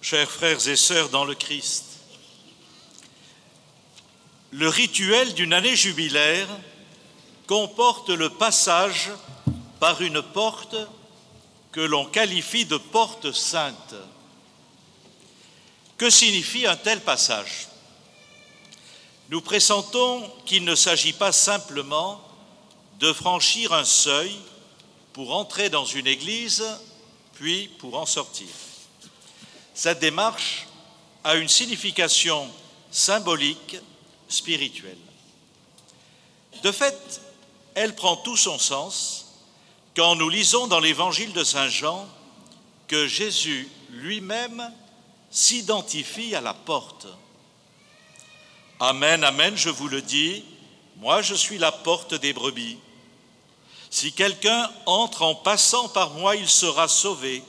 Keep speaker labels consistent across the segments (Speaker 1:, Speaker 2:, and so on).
Speaker 1: chers frères et sœurs dans le Christ, le rituel d'une année jubilaire comporte le passage par une porte que l'on qualifie de porte sainte. Que signifie un tel passage? Nous pressentons qu'il ne s'agit pas simplement de franchir un seuil pour entrer dans une église, puis pour en sortir. Cette démarche a une signification symbolique, spirituelle. De fait, elle prend tout son sens quand nous lisons dans l'évangile de Saint Jean que Jésus lui-même s'identifie à la porte. Amen, amen, je vous le dis, moi je suis la porte des brebis. Si quelqu'un entre en passant par moi, il sera sauvé.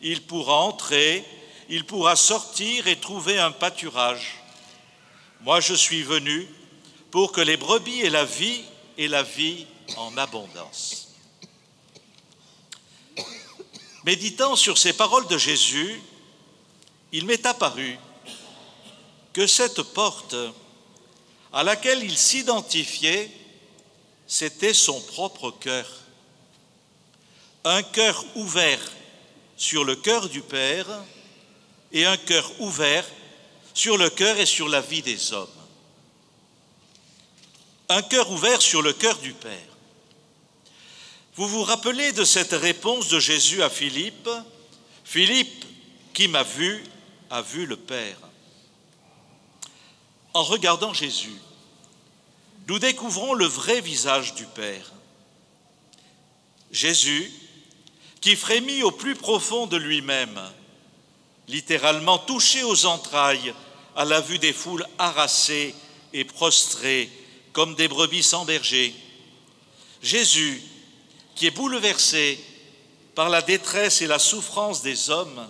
Speaker 1: Il pourra entrer, il pourra sortir et trouver un pâturage. Moi, je suis venu pour que les brebis aient la vie et la vie en abondance. Méditant sur ces paroles de Jésus, il m'est apparu que cette porte à laquelle il s'identifiait c'était son propre cœur. Un cœur ouvert sur le cœur du Père et un cœur ouvert sur le cœur et sur la vie des hommes. Un cœur ouvert sur le cœur du Père. Vous vous rappelez de cette réponse de Jésus à Philippe? Philippe, qui m'a vu, a vu le Père. En regardant Jésus, nous découvrons le vrai visage du Père. Jésus, qui frémit au plus profond de lui-même, littéralement touché aux entrailles à la vue des foules harassées et prostrées comme des brebis sans berger. Jésus, qui est bouleversé par la détresse et la souffrance des hommes,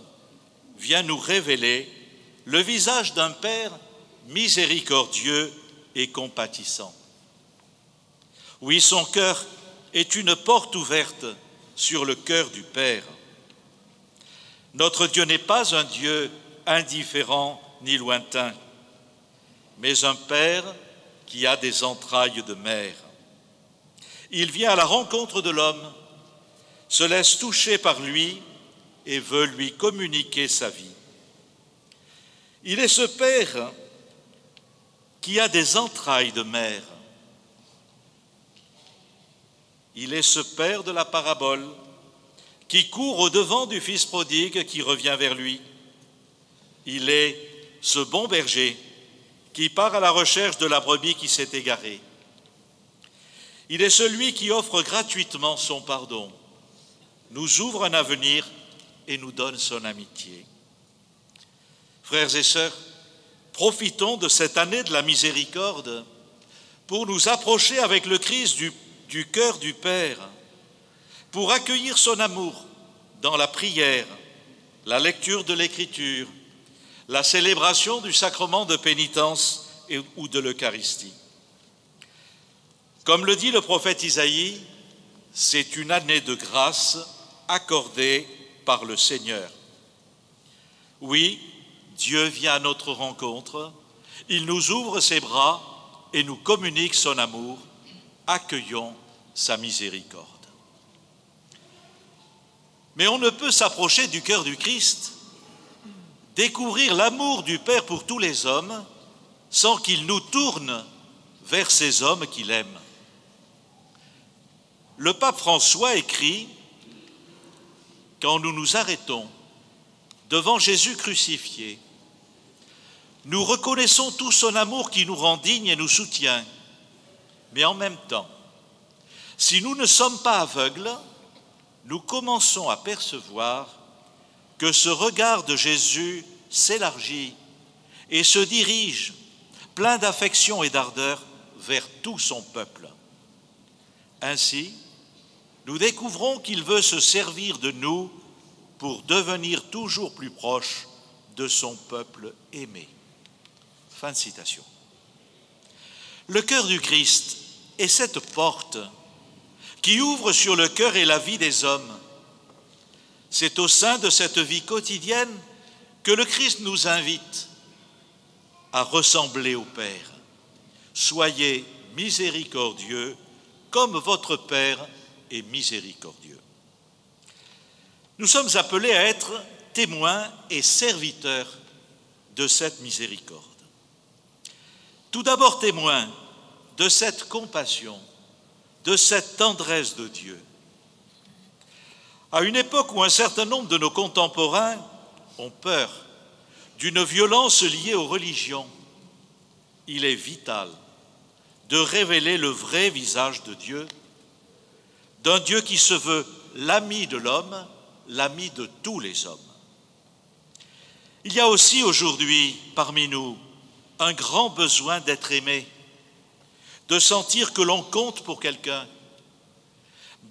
Speaker 1: vient nous révéler le visage d'un Père miséricordieux et compatissant. Oui, son cœur est une porte ouverte sur le cœur du Père. Notre Dieu n'est pas un Dieu indifférent ni lointain, mais un Père qui a des entrailles de mère. Il vient à la rencontre de l'homme, se laisse toucher par lui et veut lui communiquer sa vie. Il est ce Père qui a des entrailles de mère il est ce Père de la parabole qui court au-devant du Fils prodigue qui revient vers lui. Il est ce bon berger qui part à la recherche de la brebis qui s'est égarée. Il est celui qui offre gratuitement son pardon, nous ouvre un avenir et nous donne son amitié. Frères et sœurs, profitons de cette année de la miséricorde pour nous approcher avec le Christ du du cœur du Père pour accueillir son amour dans la prière, la lecture de l'Écriture, la célébration du sacrement de pénitence ou de l'Eucharistie. Comme le dit le prophète Isaïe, c'est une année de grâce accordée par le Seigneur. Oui, Dieu vient à notre rencontre, il nous ouvre ses bras et nous communique son amour accueillons sa miséricorde. Mais on ne peut s'approcher du cœur du Christ, découvrir l'amour du Père pour tous les hommes, sans qu'il nous tourne vers ces hommes qu'il aime. Le pape François écrit, Quand nous nous arrêtons devant Jésus crucifié, nous reconnaissons tout son amour qui nous rend dignes et nous soutient mais en même temps, si nous ne sommes pas aveugles, nous commençons à percevoir que ce regard de Jésus s'élargit et se dirige, plein d'affection et d'ardeur, vers tout son peuple. Ainsi, nous découvrons qu'il veut se servir de nous pour devenir toujours plus proche de son peuple aimé. Fin de citation. Le cœur du Christ est cette porte qui ouvre sur le cœur et la vie des hommes. C'est au sein de cette vie quotidienne que le Christ nous invite à ressembler au Père. Soyez miséricordieux comme votre Père est miséricordieux. Nous sommes appelés à être témoins et serviteurs de cette miséricorde. Tout d'abord témoins de cette compassion, de cette tendresse de Dieu. À une époque où un certain nombre de nos contemporains ont peur d'une violence liée aux religions, il est vital de révéler le vrai visage de Dieu, d'un Dieu qui se veut l'ami de l'homme, l'ami de tous les hommes. Il y a aussi aujourd'hui parmi nous un grand besoin d'être aimé, de sentir que l'on compte pour quelqu'un,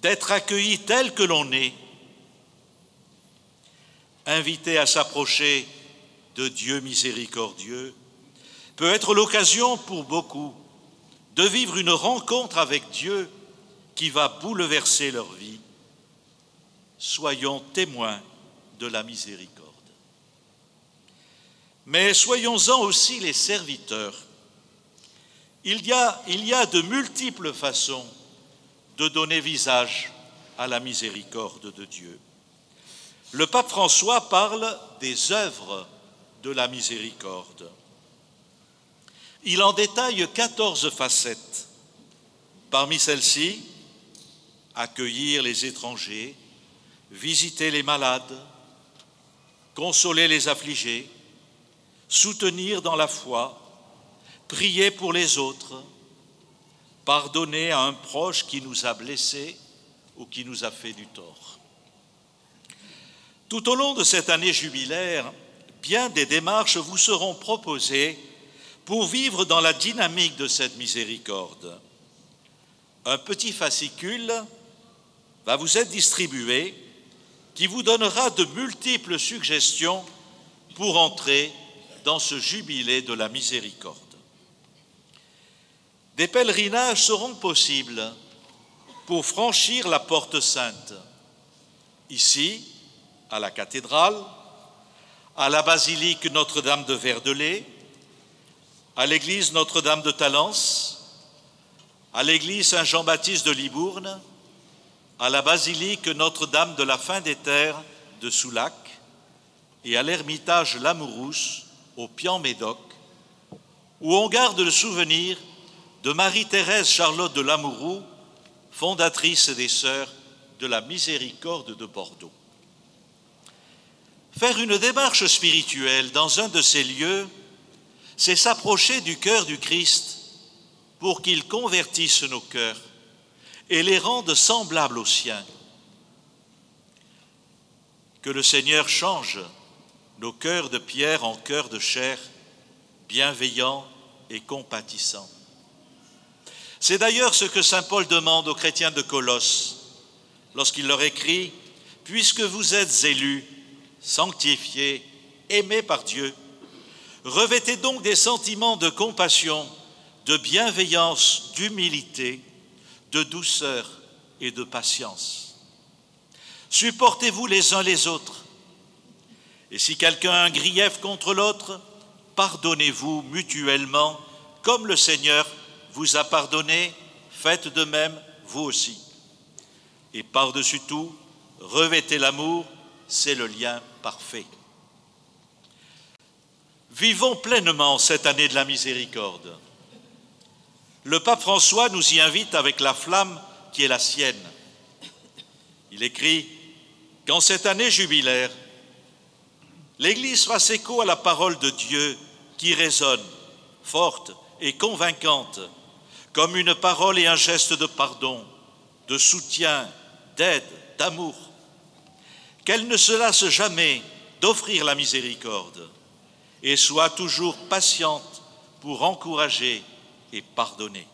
Speaker 1: d'être accueilli tel que l'on est, invité à s'approcher de Dieu miséricordieux, peut être l'occasion pour beaucoup de vivre une rencontre avec Dieu qui va bouleverser leur vie. Soyons témoins de la miséricorde. Mais soyons-en aussi les serviteurs. Il y, a, de multiples façons de donner visage à la miséricorde de Dieu. Le pape François parle des œuvres de la miséricorde. Il en détaille 14 facettes. Parmi celles-ci, accueillir les étrangers, visiter les malades, consoler les affligés, soutenir dans la foi, prier pour les autres, pardonner à un proche qui nous a blessés ou qui nous a fait du tort. Tout au long de cette année jubilaire, bien des démarches vous seront proposées pour vivre dans la dynamique de cette miséricorde. Un petit fascicule va vous être distribué qui vous donnera de multiples suggestions pour entrer dans ce jubilé de la miséricorde. Des pèlerinages seront possibles pour franchir la porte sainte, ici, à la cathédrale, à la basilique Notre-Dame de Verdelais, à l'église Notre-Dame de Talence, à l'église Saint-Jean-Baptiste de Libourne, à la basilique Notre-Dame de la Fin des Terres de Soulac et à l'ermitage Lamourousse au Pian-Médoc, où on garde le souvenir de Marie-Thérèse Charlotte de Lamourou, fondatrice des Sœurs de la Miséricorde de Bordeaux. Faire une démarche spirituelle dans un de ces lieux, c'est s'approcher du cœur du Christ pour qu'il convertisse nos cœurs et les rende semblables aux siens. Que le Seigneur change nos cœurs de pierre en cœurs de chair, bienveillants et compatissants. C'est d'ailleurs ce que Saint Paul demande aux chrétiens de Colosse lorsqu'il leur écrit, Puisque vous êtes élus, sanctifiés, aimés par Dieu, revêtez donc des sentiments de compassion, de bienveillance, d'humilité, de douceur et de patience. Supportez-vous les uns les autres et si quelqu'un a un grief contre l'autre, pardonnez-vous mutuellement, comme le Seigneur vous a pardonné, faites de même vous aussi. Et par-dessus tout, revêtez l'amour, c'est le lien parfait. Vivons pleinement cette année de la miséricorde. Le pape François nous y invite avec la flamme qui est la sienne. Il écrit Qu'en cette année jubilaire, l'Église fasse écho à la parole de Dieu qui résonne, forte et convaincante, comme une parole et un geste de pardon, de soutien, d'aide, d'amour. Qu'elle ne se lasse jamais d'offrir la miséricorde et soit toujours patiente pour encourager et pardonner.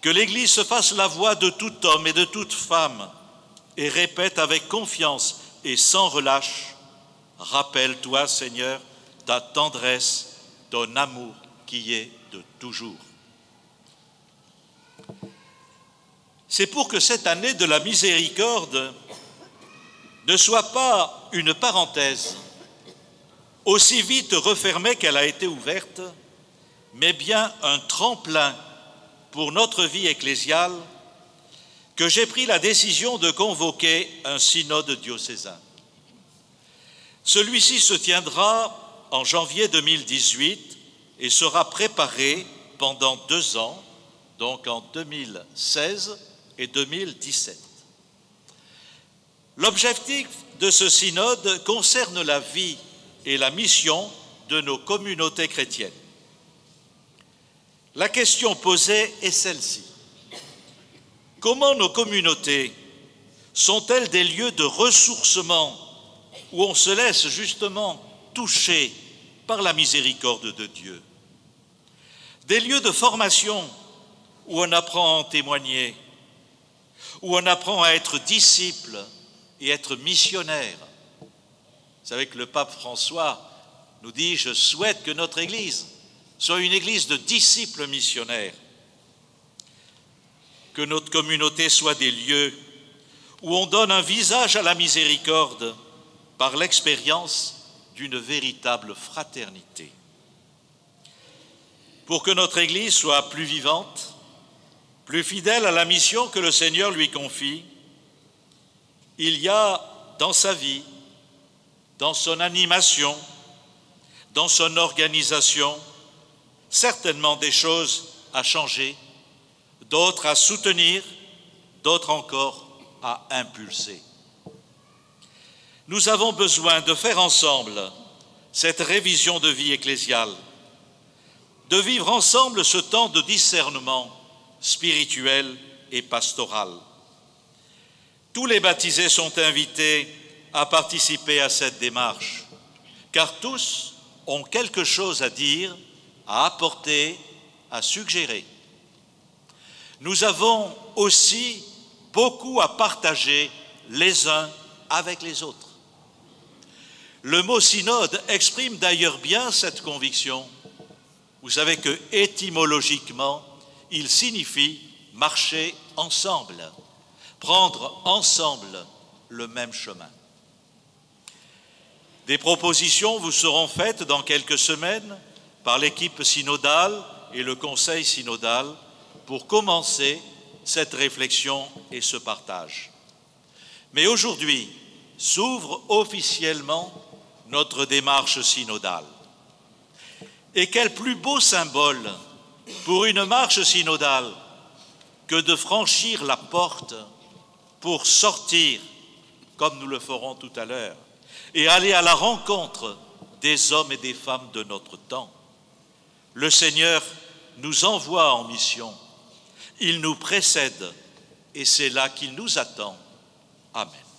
Speaker 1: Que l'Église se fasse la voix de tout homme et de toute femme et répète avec confiance et sans relâche Rappelle-toi, Seigneur, ta tendresse, ton amour qui est de toujours. C'est pour que cette année de la miséricorde ne soit pas une parenthèse, aussi vite refermée qu'elle a été ouverte, mais bien un tremplin pour notre vie ecclésiale, que j'ai pris la décision de convoquer un synode diocésain. Celui-ci se tiendra en janvier 2018 et sera préparé pendant deux ans, donc en 2016 et 2017. L'objectif de ce synode concerne la vie et la mission de nos communautés chrétiennes. La question posée est celle-ci. Comment nos communautés sont-elles des lieux de ressourcement où on se laisse justement toucher par la miséricorde de Dieu? Des lieux de formation où on apprend à témoigner, où on apprend à être disciple et être missionnaire. Vous savez que le pape François nous dit, je souhaite que notre Église soit une Église de disciples missionnaires, que notre communauté soit des lieux où on donne un visage à la miséricorde par l'expérience d'une véritable fraternité. Pour que notre Église soit plus vivante, plus fidèle à la mission que le Seigneur lui confie, il y a dans sa vie, dans son animation, dans son organisation, certainement des choses à changer, d'autres à soutenir, d'autres encore à impulser. Nous avons besoin de faire ensemble cette révision de vie ecclésiale, de vivre ensemble ce temps de discernement spirituel et pastoral. Tous les baptisés sont invités à participer à cette démarche, car tous ont quelque chose à dire, à apporter, à suggérer. Nous avons aussi beaucoup à partager les uns avec les autres. Le mot synode exprime d'ailleurs bien cette conviction. Vous savez que étymologiquement, il signifie marcher ensemble prendre ensemble le même chemin. Des propositions vous seront faites dans quelques semaines par l'équipe synodale et le conseil synodal pour commencer cette réflexion et ce partage. Mais aujourd'hui s'ouvre officiellement notre démarche synodale. Et quel plus beau symbole pour une marche synodale que de franchir la porte pour sortir, comme nous le ferons tout à l'heure, et aller à la rencontre des hommes et des femmes de notre temps. Le Seigneur nous envoie en mission, il nous précède, et c'est là qu'il nous attend. Amen.